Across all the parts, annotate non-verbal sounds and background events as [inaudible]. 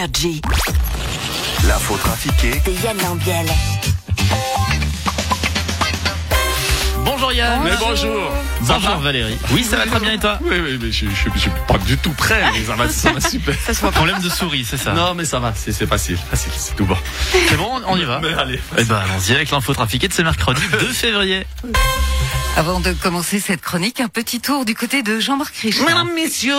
Energy. L'info trafiquée De Yann Lambiel. Bonjour Yann. Mais bonjour. Bonjour va Valérie. Oui, ça va très bien et toi Oui, oui, mais je, je, je suis pas du tout prêt, mais ça va, ça va [laughs] super. Ça c'est un problème de souris, c'est ça Non, mais ça va, c'est c'est facile, facile, c'est tout bon. C'est bon, on y va Mais allez. Eh ben allons-y avec l'info trafiquée de ce mercredi [laughs] 2 février. Avant de commencer cette chronique, un petit tour du côté de Jean-Marc Richard. Mesdames, messieurs,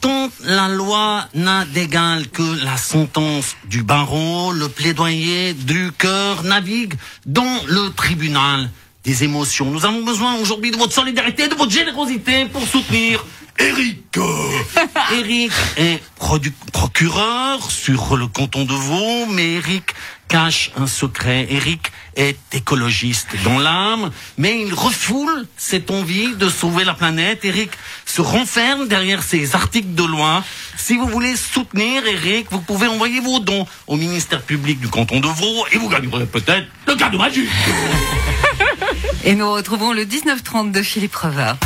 quand la loi n'a d'égal que la sentence du barreau, le plaidoyer du cœur navigue dans le tribunal des émotions. Nous avons besoin aujourd'hui de votre solidarité, de votre générosité pour soutenir Eric. Eric [laughs] est procureur sur le canton de Vaud, mais Eric cache un secret. Eric est écologiste dans l'âme, mais il refoule cette envie de sauver la planète. Eric se renferme derrière ses articles de loi. Si vous voulez soutenir Eric, vous pouvez envoyer vos dons au ministère public du canton de Vaud et vous gagnerez peut-être le cadeau magique. [laughs] Et nous retrouvons le 1930 de Philippe Revard.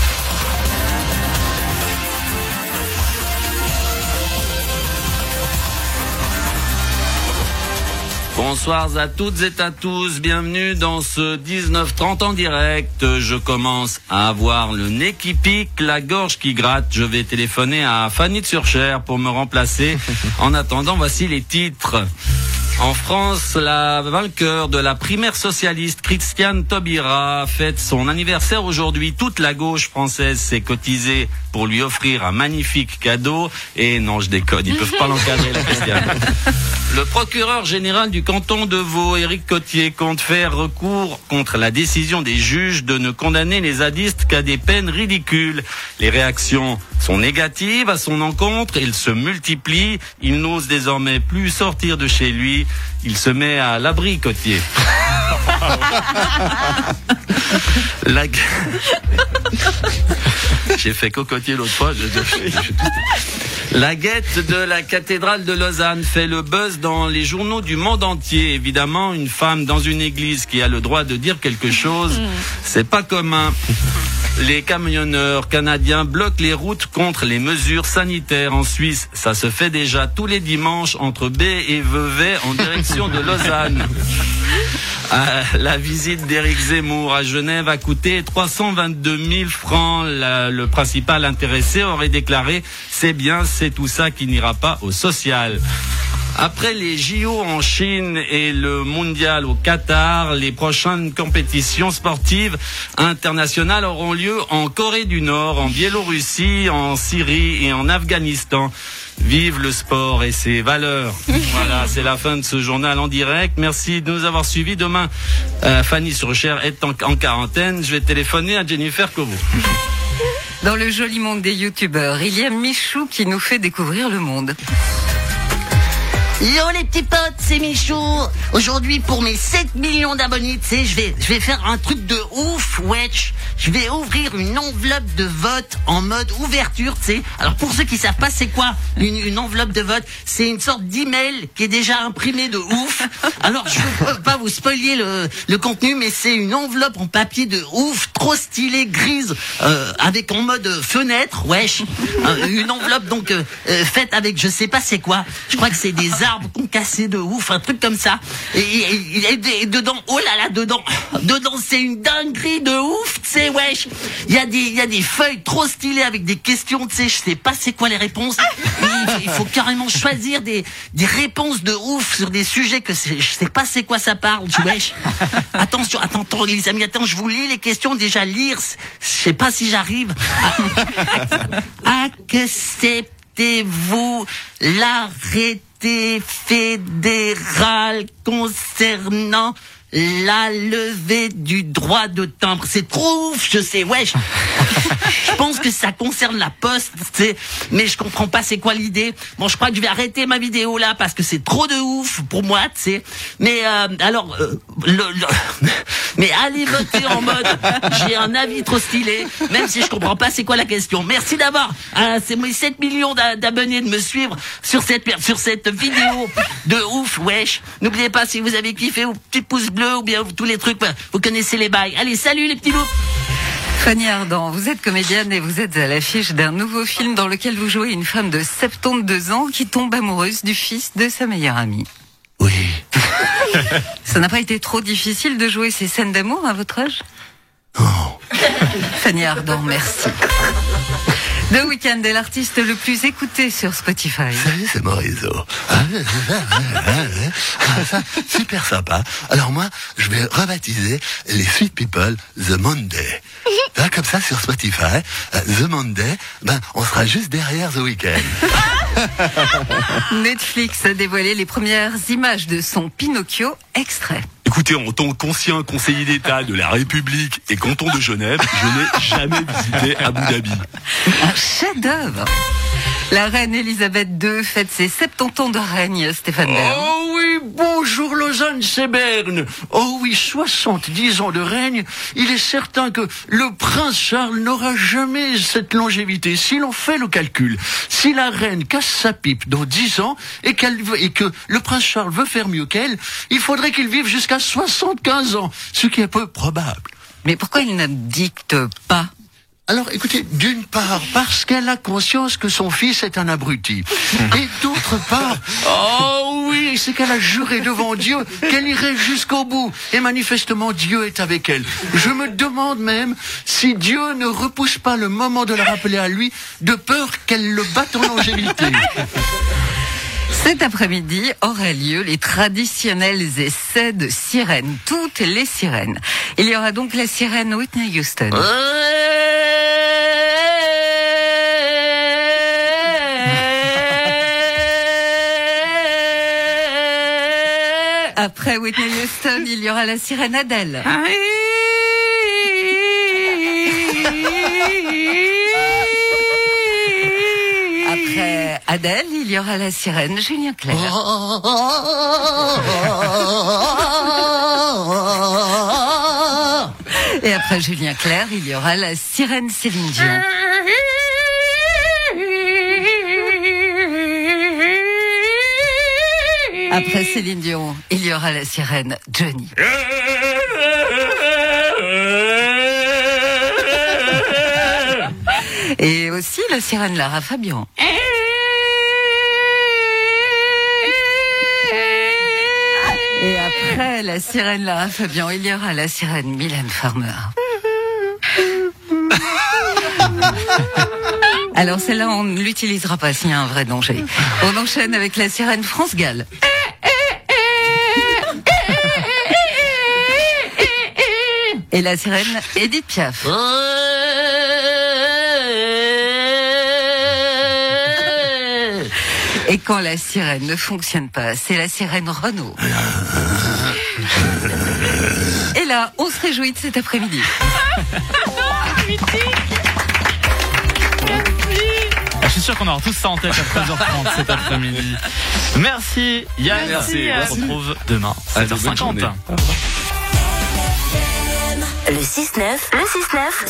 Bonsoir à toutes et à tous, bienvenue dans ce 19-30 en direct. Je commence à avoir le nez qui pique, la gorge qui gratte. Je vais téléphoner à Fanny de Surcher pour me remplacer. [laughs] En attendant, voici les titres. En France, la vainqueur de la primaire socialiste, Christiane Taubira, fête son anniversaire aujourd'hui. Toute la gauche française s'est cotisée pour lui offrir un magnifique cadeau. Et non, je déconne, ils peuvent pas l'encadrer, la Christiane. [laughs] Le procureur général du canton de Vaud, Éric Cotier, compte faire recours contre la décision des juges de ne condamner les zadistes qu'à des peines ridicules. Les réactions sont négatives à son encontre, il se multiplie, il n'ose désormais plus sortir de chez lui, il se met à l'abri Cotier. [laughs] La... [laughs] J'ai fait cocotier l'autre fois. je- La guette de la cathédrale de Lausanne fait le buzz dans les journaux du monde entier. Évidemment, une femme dans une église qui a le droit de dire quelque chose, c'est pas commun. Les camionneurs canadiens bloquent les routes contre les mesures sanitaires en Suisse. Ça se fait déjà tous les dimanches entre B et Vevey en direction de Lausanne. Ah, la visite d'Éric Zemmour à Genève a coûté 322 000 francs. Le principal intéressé aurait déclaré c'est bien, c'est tout ça qui n'ira pas au social. Après les JO en Chine et le mondial au Qatar, les prochaines compétitions sportives internationales auront lieu en Corée du Nord, en Biélorussie, en Syrie et en Afghanistan. Vive le sport et ses valeurs. [laughs] voilà, c'est la fin de ce journal en direct. Merci de nous avoir suivis. Demain, euh, Fanny Surcher est en, en quarantaine. Je vais téléphoner à Jennifer Kovo. Dans le joli monde des youtubeurs, il y a Michou qui nous fait découvrir le monde. Yo les petits potes, c'est Michou. Aujourd'hui pour mes 7 millions d'abonnés, tu sais, je vais, je vais faire un truc de ouf, wesh. Je vais ouvrir une enveloppe de vote en mode ouverture, tu sais. Alors pour ceux qui savent pas c'est quoi une, une enveloppe de vote, c'est une sorte d'email qui est déjà imprimé de ouf. Alors je peux pas vous spoiler le, le contenu, mais c'est une enveloppe en papier de ouf, trop stylée, grise, euh, avec en mode fenêtre, wesh. Euh, une enveloppe donc euh, euh, faite avec je sais pas c'est quoi. Je crois que c'est des arbres concassés de ouf, un truc comme ça. Et, et- et- et dedans, oh là là, dedans, [laughs] dedans c'est une dinguerie de ouf, tu sais, wesh. Il y a des, y a des feuilles trop stylées avec des questions, tu sais, je sais pas c'est quoi les réponses. Il, faut carrément choisir des, des réponses de ouf sur des sujets que je sais pas c'est quoi ça parle, tu wesh. Attention, attends, attends, les attends, je vous lis les questions déjà lire. Je sais pas si j'arrive. [laughs] Acceptez-vous fédéral concernant la levée du droit de timbre C'est trop ouf, je sais, wesh. Je pense que ça concerne la poste, mais je comprends pas c'est quoi l'idée. Bon, je crois que je vais arrêter ma vidéo là parce que c'est trop de ouf pour moi, tu sais. Mais euh, alors, euh, le, le- [laughs] mais allez voter en mode j'ai un avis trop stylé, même si je comprends pas c'est quoi la question. Merci d'abord. à c'est mes 7 millions d'a- d'abonnés de me suivre sur cette sur cette vidéo de ouf, wesh. N'oubliez pas si vous avez kiffé, ou petit pouce bleu ou bien tous les trucs, bah, vous connaissez les bails. Allez, salut les petits loups. Fanny Ardant, vous êtes comédienne et vous êtes à l'affiche d'un nouveau film dans lequel vous jouez une femme de 72 ans qui tombe amoureuse du fils de sa meilleure amie. Oui. [laughs] Ça n'a pas été trop difficile de jouer ces scènes d'amour à votre âge? Fanny Ardant, merci. The Weeknd est l'artiste le plus écouté sur Spotify. Salut, c'est Morizot. Ah, ça, super sympa. Alors moi, je vais rebaptiser les Sweet People The Monday. Là, comme ça, sur Spotify, euh, The Monday, ben, on sera juste derrière The Weeknd. Netflix a dévoilé les premières images de son Pinocchio extrait. Écoutez, en tant qu'ancien conseiller d'État de la République et canton de Genève, je n'ai jamais visité Abu Dhabi. Un chef-d'œuvre. La reine Elisabeth II fête ses 70 ans de règne, Stéphane Bern. Oh oui, bonjour Lausanne, c'est. Oh oui, 70 ans de règne. Il est certain que le prince Charles n'aura jamais cette longévité. Si l'on fait le calcul, si la reine casse sa pipe dans 10 ans et, que le prince Charles veut faire mieux qu'elle, il faudrait qu'il vive jusqu'à 75 ans, ce qui est peu probable. Mais pourquoi il ne dicte pas? Alors écoutez, d'une part, parce qu'elle a conscience que son fils est un abruti. Et d'autre part, [laughs] oh oui, c'est qu'elle a juré devant Dieu qu'elle irait jusqu'au bout. Et manifestement, Dieu est avec elle. Je me demande même si Dieu ne repousse pas le moment de la rappeler à lui, de peur qu'elle le batte en longévité. [laughs] Cet après-midi auraient lieu les traditionnels essais de sirènes, toutes les sirènes. Il y aura donc la sirène Whitney Houston. Après Whitney Houston, il y aura la sirène Adele. Après Adèle, il y aura la sirène Julien Clerc. Et après Julien Clerc, il y aura la sirène Céline Dion. Après Céline Dion, il y aura la sirène Johnny. Et aussi la sirène Lara Fabian. Et après la sirène Lara Fabian, il y aura la sirène Mylène Farmer. Alors celle-là, on ne l'utilisera pas s'il y a un vrai danger. On enchaîne avec la sirène France Gall. Et la sirène Edith Piaf. Et quand la sirène ne fonctionne pas, c'est la sirène Renault. Et là, on se réjouit de cet après-midi. Sûr qu'on aura tous ça en tête à 13h30 [laughs] cet après-midi. Merci Yann. Merci. On se retrouve demain, bonne 7h50. journée. Le 6-9, le 6-9